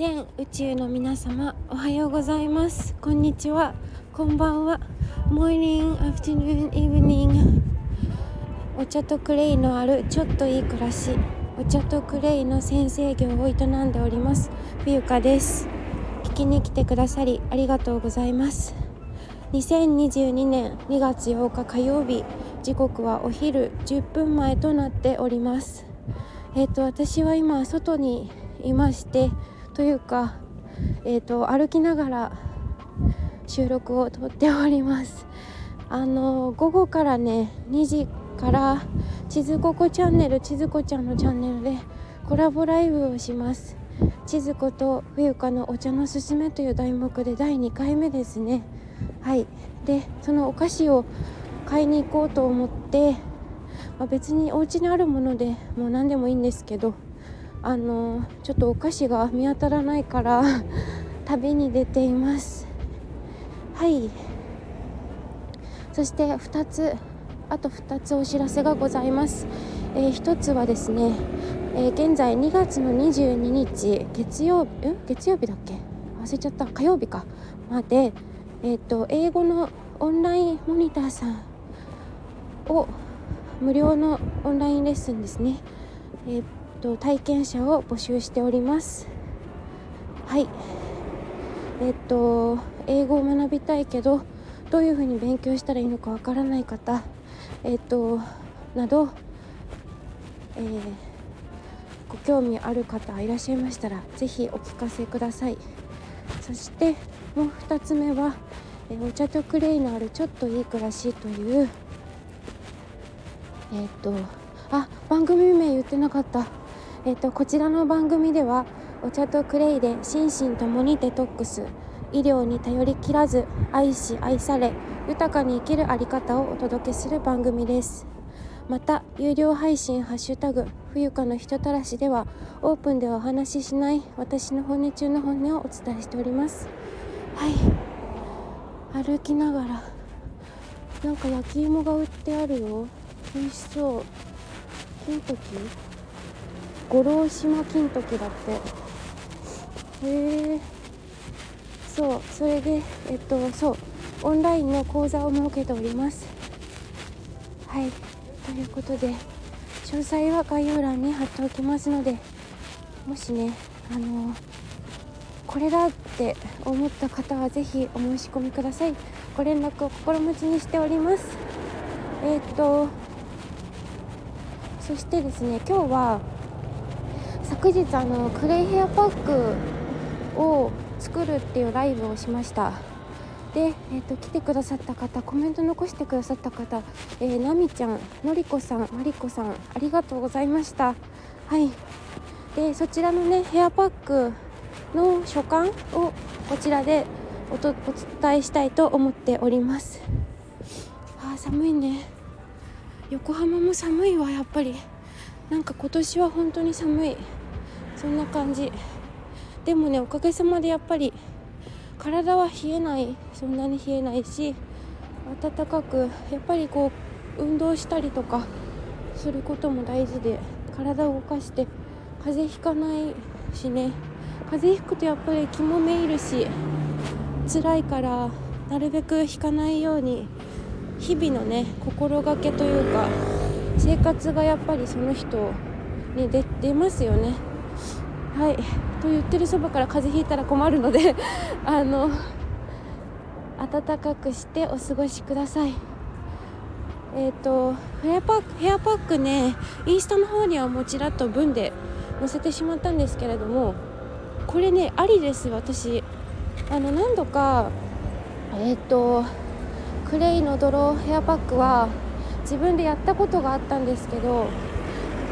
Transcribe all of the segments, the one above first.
全宇宙の皆様おはようございます。こんにちは。こんばんは。Morning, Afternoon, Evening. お茶とクレイのあるちょっといい暮らし。お茶とクレイの先生業を営んでおります。冬香です。聞きに来てくださりありがとうございます。2022年2月8日火曜日時刻はお昼10分前となっております。えっ、ー、と私は今外にいましてというか、えーと、歩きながら収録をとっております。あの午後からね2時から地図ここチャンネル地図こちゃんのチャンネルでコラボライブをします。地図子と冬香のお茶のすすめという題目で第2回目ですね。はい。でそのお菓子を買いに行こうと思って、まあ、別にお家にあるものでもう何でもいいんですけどあのちょっとお菓子が見当たらないから 旅に出ています。はい。そして2つあと2つお知らせがございます、えー、1つはですね、えー、現在2月の22日月曜日ん月曜日だっけ？忘れちゃった。火曜日か。までえっ、ー、と英語のオンラインモニターさんを無料のオンラインレッスンですね、えーと体験者を募集しております。はい。えっと英語を学びたいけどどういうふうに勉強したらいいのかわからない方えっとなど、えー、ご興味ある方いらっしゃいましたら是非お聞かせください。そしてもう2つ目は、えお茶とクレイのあるちょっといい暮らしというえっとあ番組名言ってなかった。えっと、こちらの番組ではお茶とクレイで心身ともにデトックス。医療に頼りきらず愛し愛され豊かに生きるあり方をお届けする番組です。また有料配信「ハッシュタグ冬香の人たらし」ではオープンではお話ししない私の本音中の本音をお伝えしております。はい。歩きながらなんか焼き芋が売ってあるよ。美味しそう。金時五郎島金時だって。へえそうそれでえっとそうオンラインの講座を設けております。はい。ということで詳細は概要欄に貼っておきますのでもしねあのこれだって思った方は是非お申し込みください。ご連絡を心持ちにしております。えっとそしてですね今日は昨日あのクレイヘアパックを作るっていうライブをしました。で、えーと、来てくださった方コメント残してくださった方、えー、なみちゃんのりこさんまりこさんありがとうございました。はい。でそちらのねヘアパックの所感をこちらでおとお伝えしたいと思っております。あー寒いね。横浜も寒いわやっぱり。なんか今年は本当に寒い。そんな感じ。でもねおかげさまでやっぱり体は冷えないそんなに冷えないし暖かくやっぱりこう運動したりとかすることも大事で体を動かして風邪ひかないしね。風邪ひくとやっぱり気もめいるし辛いからなるべくひかないように日々のね心がけというか生活がやっぱりその人に出出ますよね。はい。と言ってるそばから風邪ひいたら困るので あの暖かくしてお過ごしください。えっ、ー、とヘアパックヘアパックねインスタの方にはもちらっと文で載せてしまったんですけれどもこれねありです私。あの何度かえっ、ー、とクレイの泥ヘアパックは自分でやったことがあったんですけど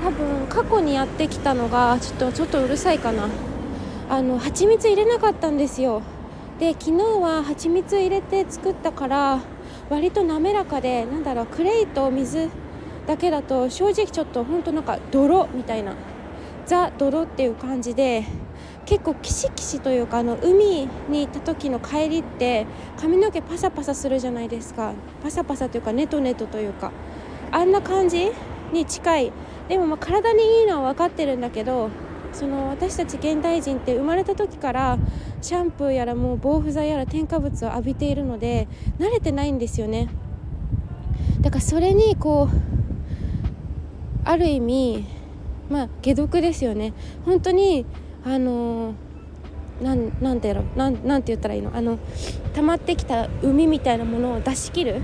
多分過去にやってきたのがちょっとちょっとうるさいかな。あの蜂蜜入れなかったんですよ。で昨日は蜂蜜入れて作ったから割と滑らかでなんだろうクレイと水だけだと正直ちょっとほんとなんか泥みたいなザ泥っていう感じで結構キシキシというかあの海に行った時の帰りって髪の毛パサパサするじゃないですか。パサパサというかネトネトというか。あんな感じに近いでもまあ体にいいのは分かってるんだけどその私たち現代人って生まれた時からシャンプーやらもう防腐剤やら添加物を浴びているので慣れてないんですよね。だからそれにこうある意味まあ解毒ですよね。本当にあのなんなんてやろなんなんて言ったらいいの？あの溜まってきた海みたいなものを出し切るっ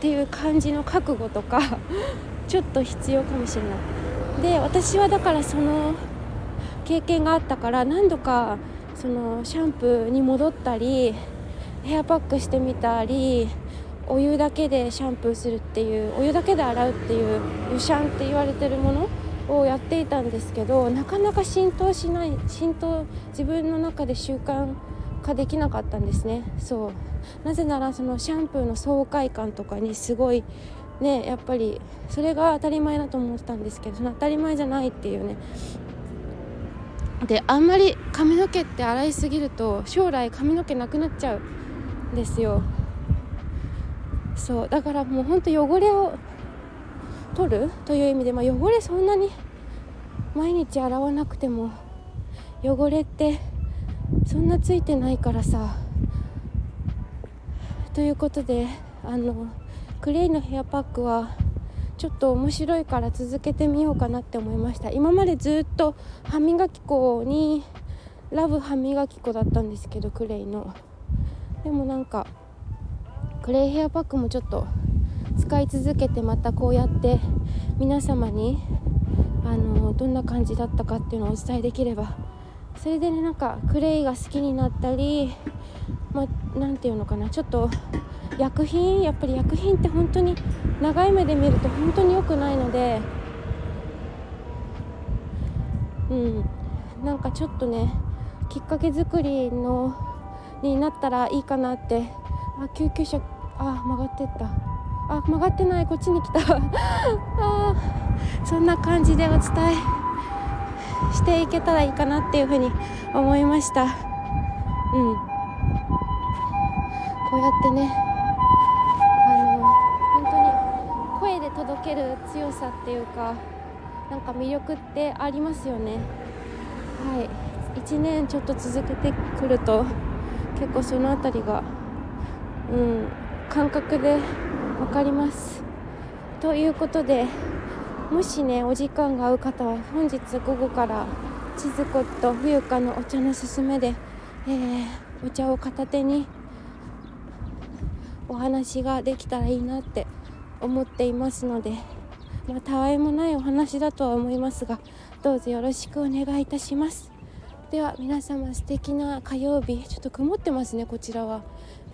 ていう感じの覚悟とか ちょっと必要かもしれない。で私はだからその経験があったから何度かそのシャンプーに戻ったりヘアパックしてみたりお湯だけでシャンプーするっていうお湯だけで洗うっていう湯シャンって言われてるものをやっていたんですけどなかなか浸透しない浸透自分の中で習慣化できなかったんですね。そう。なぜならそのシャンプーの爽快感とかにすごいねやっぱりそれが当たり前だと思ってたんですけどその当たり前じゃないっていうね。であんまり髪の毛って洗いすぎると将来髪の毛なくなっちゃうんですよ。そうだからもうほんと汚れを取るという意味で、まあ、汚れそんなに毎日洗わなくても汚れってそんなついてないからさ。ということであのクレイのヘアパックはちょっと面白いから続けてみようかなって思いました。今までずっと歯磨き粉にラブ歯磨き粉だったんですけどクレイの。でもなんかクレイヘアパックもちょっと使い続けてまたこうやって皆様にあのどんな感じだったかっていうのをお伝えできれば。それでねなんかクレイが好きになったりまあ、て言うのかなちょっと薬品やっぱり薬品って本当に長い目で見ると本当に良くないのでうん。なんかちょっとねきっかけ作りのになったらいいかなって。あ救急車あ曲がってった。あ曲がってない。こっちに来た。あそんな感じでお伝えしていけたらいいかなっていうふうに思いました。うん。こうやってねあの本当に声で届ける強さっていうかなんか魅力ってありますよね。はい。1年ちょっと続けてくると結構その辺りがうん感覚で分かります。ということでもしねお時間が合う方は本日午後から千鶴子と冬香のお茶のすすめで、えー、お茶を片手にお話ができたらいいなって思っていますので、まあ、たわいもないお話だとは思いますがどうぞよろしくお願いいたしますでは皆様素敵な火曜日ちょっと曇ってますねこちらは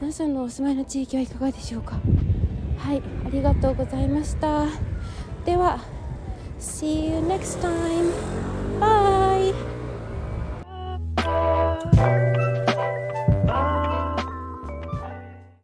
皆さんのお住まいの地域はいかがでしょうかはいありがとうございましたでは See you next time. Bye.